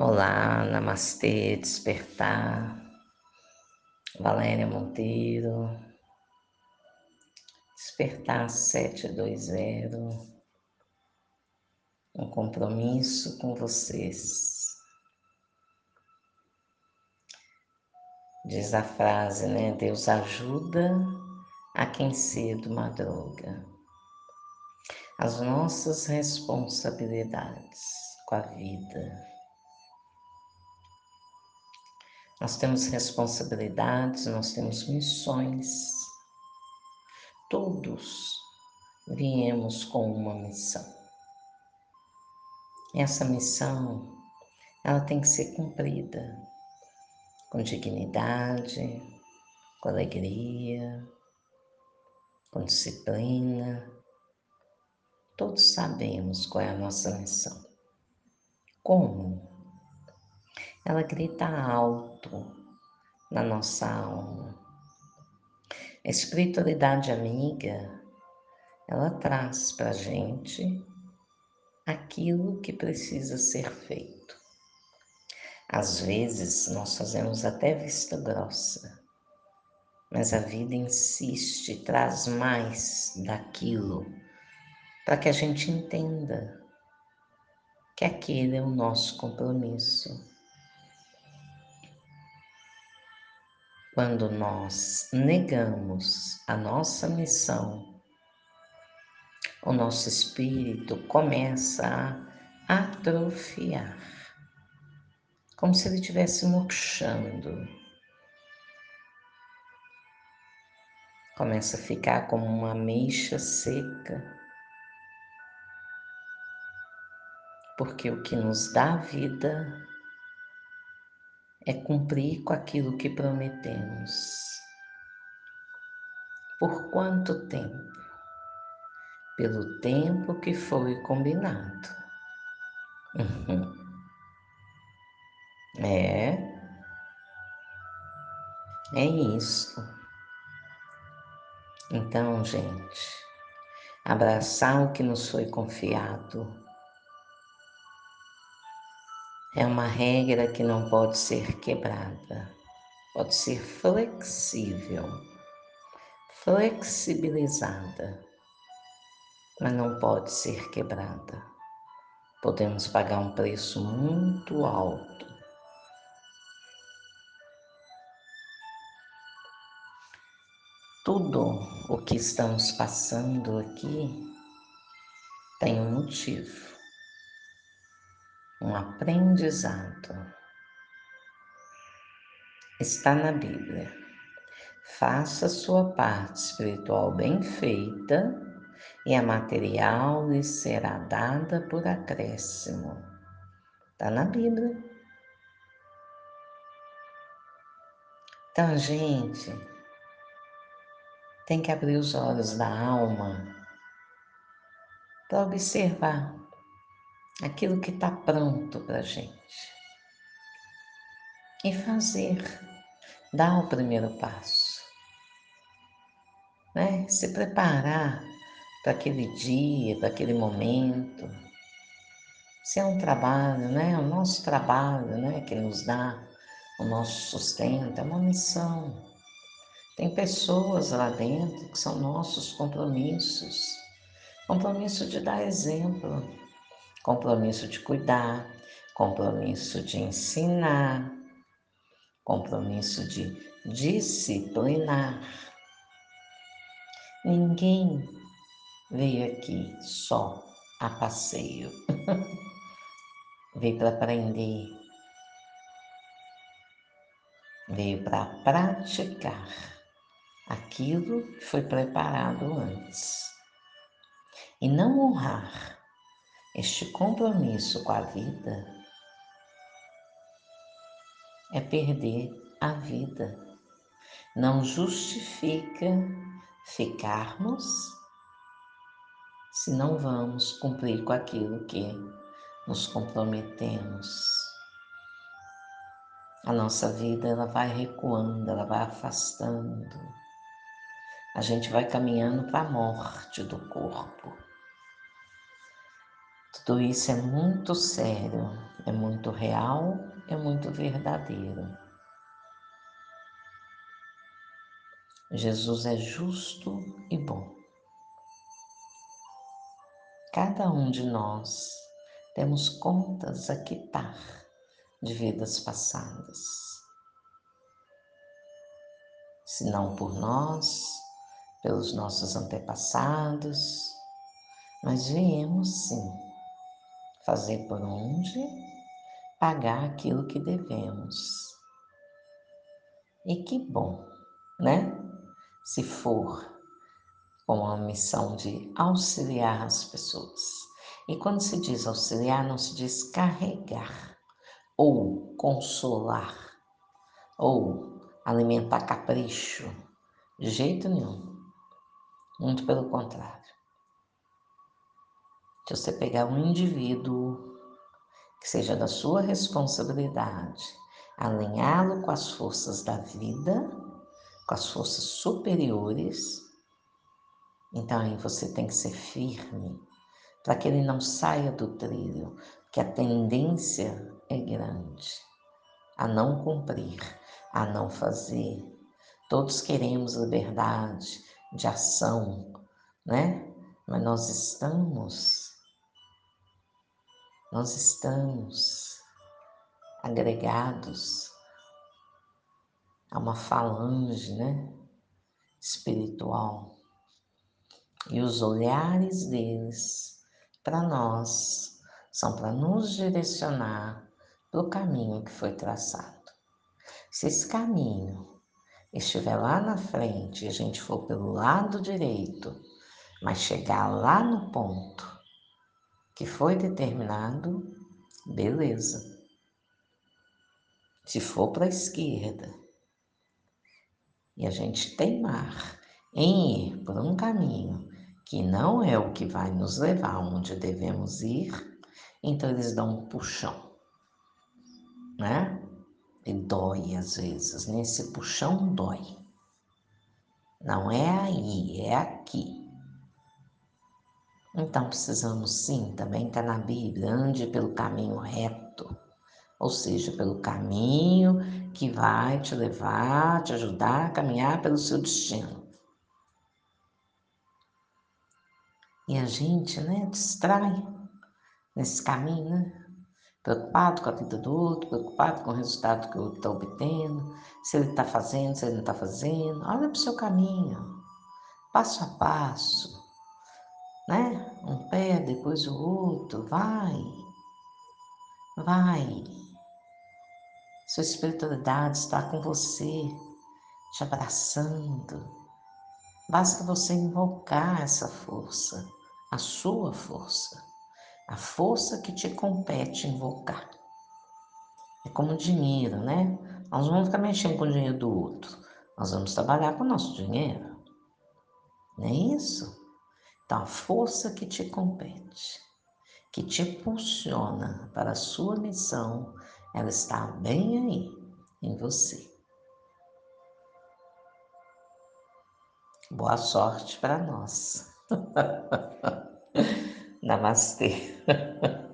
Olá, Namastê, Despertar, Valéria Monteiro, Despertar 720, um compromisso com vocês. Diz a frase, né? Deus ajuda a quem cedo madruga. As nossas responsabilidades com a vida Nós temos responsabilidades, nós temos missões. Todos viemos com uma missão. Essa missão, ela tem que ser cumprida com dignidade, com alegria, com disciplina. Todos sabemos qual é a nossa missão. Como? Ela grita alto na nossa alma. A espiritualidade amiga, ela traz para a gente aquilo que precisa ser feito. Às vezes nós fazemos até vista grossa, mas a vida insiste, traz mais daquilo para que a gente entenda que aquele é o nosso compromisso Quando nós negamos a nossa missão, o nosso espírito começa a atrofiar, como se ele estivesse murchando. Começa a ficar como uma ameixa seca. Porque o que nos dá vida é cumprir com aquilo que prometemos. Por quanto tempo? Pelo tempo que foi combinado. Uhum. É. É isso. Então, gente, abraçar o que nos foi confiado é uma regra que não pode ser quebrada, pode ser flexível, flexibilizada, mas não pode ser quebrada. Podemos pagar um preço muito alto. Tudo o que estamos passando aqui tem um motivo um aprendizado. Está na Bíblia. Faça sua parte espiritual bem feita e a material lhe será dada por acréscimo. Está na Bíblia. Então, gente, tem que abrir os olhos da alma para observar aquilo que está pronto para a gente. E fazer, dar o primeiro passo. Né? Se preparar para aquele dia, para aquele momento. Se é um trabalho, né? O nosso trabalho, né? Que nos dá o nosso sustento, é uma missão. Tem pessoas lá dentro que são nossos compromissos. Compromisso de dar exemplo, compromisso de cuidar, compromisso de ensinar, compromisso de disciplinar. Ninguém veio aqui só a passeio. veio para aprender. Veio para praticar aquilo que foi preparado antes. E não honrar este compromisso com a vida é perder a vida. Não justifica ficarmos se não vamos cumprir com aquilo que nos comprometemos. A nossa vida ela vai recuando, ela vai afastando. A gente vai caminhando para a morte do corpo Tudo isso é muito sério, é muito real, é muito verdadeiro. Jesus é justo e bom. Cada um de nós temos contas a quitar de vidas passadas. Se não por nós, pelos nossos antepassados, mas viemos sim fazer por onde pagar aquilo que devemos. E que bom, né? Se for com a missão de auxiliar as pessoas. E quando se diz auxiliar, não se diz carregar, ou consolar, ou alimentar capricho, de jeito nenhum. Muito pelo contrário. Se você pegar um indivíduo que seja da sua responsabilidade, alinhá-lo com as forças da vida, com as forças superiores, então aí você tem que ser firme para que ele não saia do trilho, que a tendência é grande a não cumprir, a não fazer. Todos queremos liberdade de ação, né? Mas nós estamos, nós estamos agregados a uma falange, né? Espiritual e os olhares deles para nós são para nos direcionar para o caminho que foi traçado. Se esse caminho estiver lá na frente e a gente for pelo lado direito, mas chegar lá no ponto que foi determinado, beleza. Se for para a esquerda e a gente teimar em ir por um caminho que não é o que vai nos levar onde devemos ir, então eles dão um puxão, né? E dói às vezes, nesse puxão dói. Não é aí, é aqui. Então precisamos sim, também está na Bíblia, ande pelo caminho reto, ou seja, pelo caminho que vai te levar, te ajudar a caminhar pelo seu destino. E a gente, né, distrai nesse caminho, né? Preocupado com a vida do outro, preocupado com o resultado que o outro está obtendo, se ele está fazendo, se ele não está fazendo. Olha para o seu caminho, passo a passo, depois o outro, vai, vai. Sua espiritualidade está com você, te abraçando. Basta você invocar essa força a sua força, a força que te compete invocar. É como dinheiro, né? Nós não vamos ficar mexendo com o dinheiro do outro, nós vamos trabalhar com o nosso dinheiro. Não é isso? Então, a força que te compete, que te impulsiona para a sua missão, ela está bem aí, em você. Boa sorte para nós. Namastê.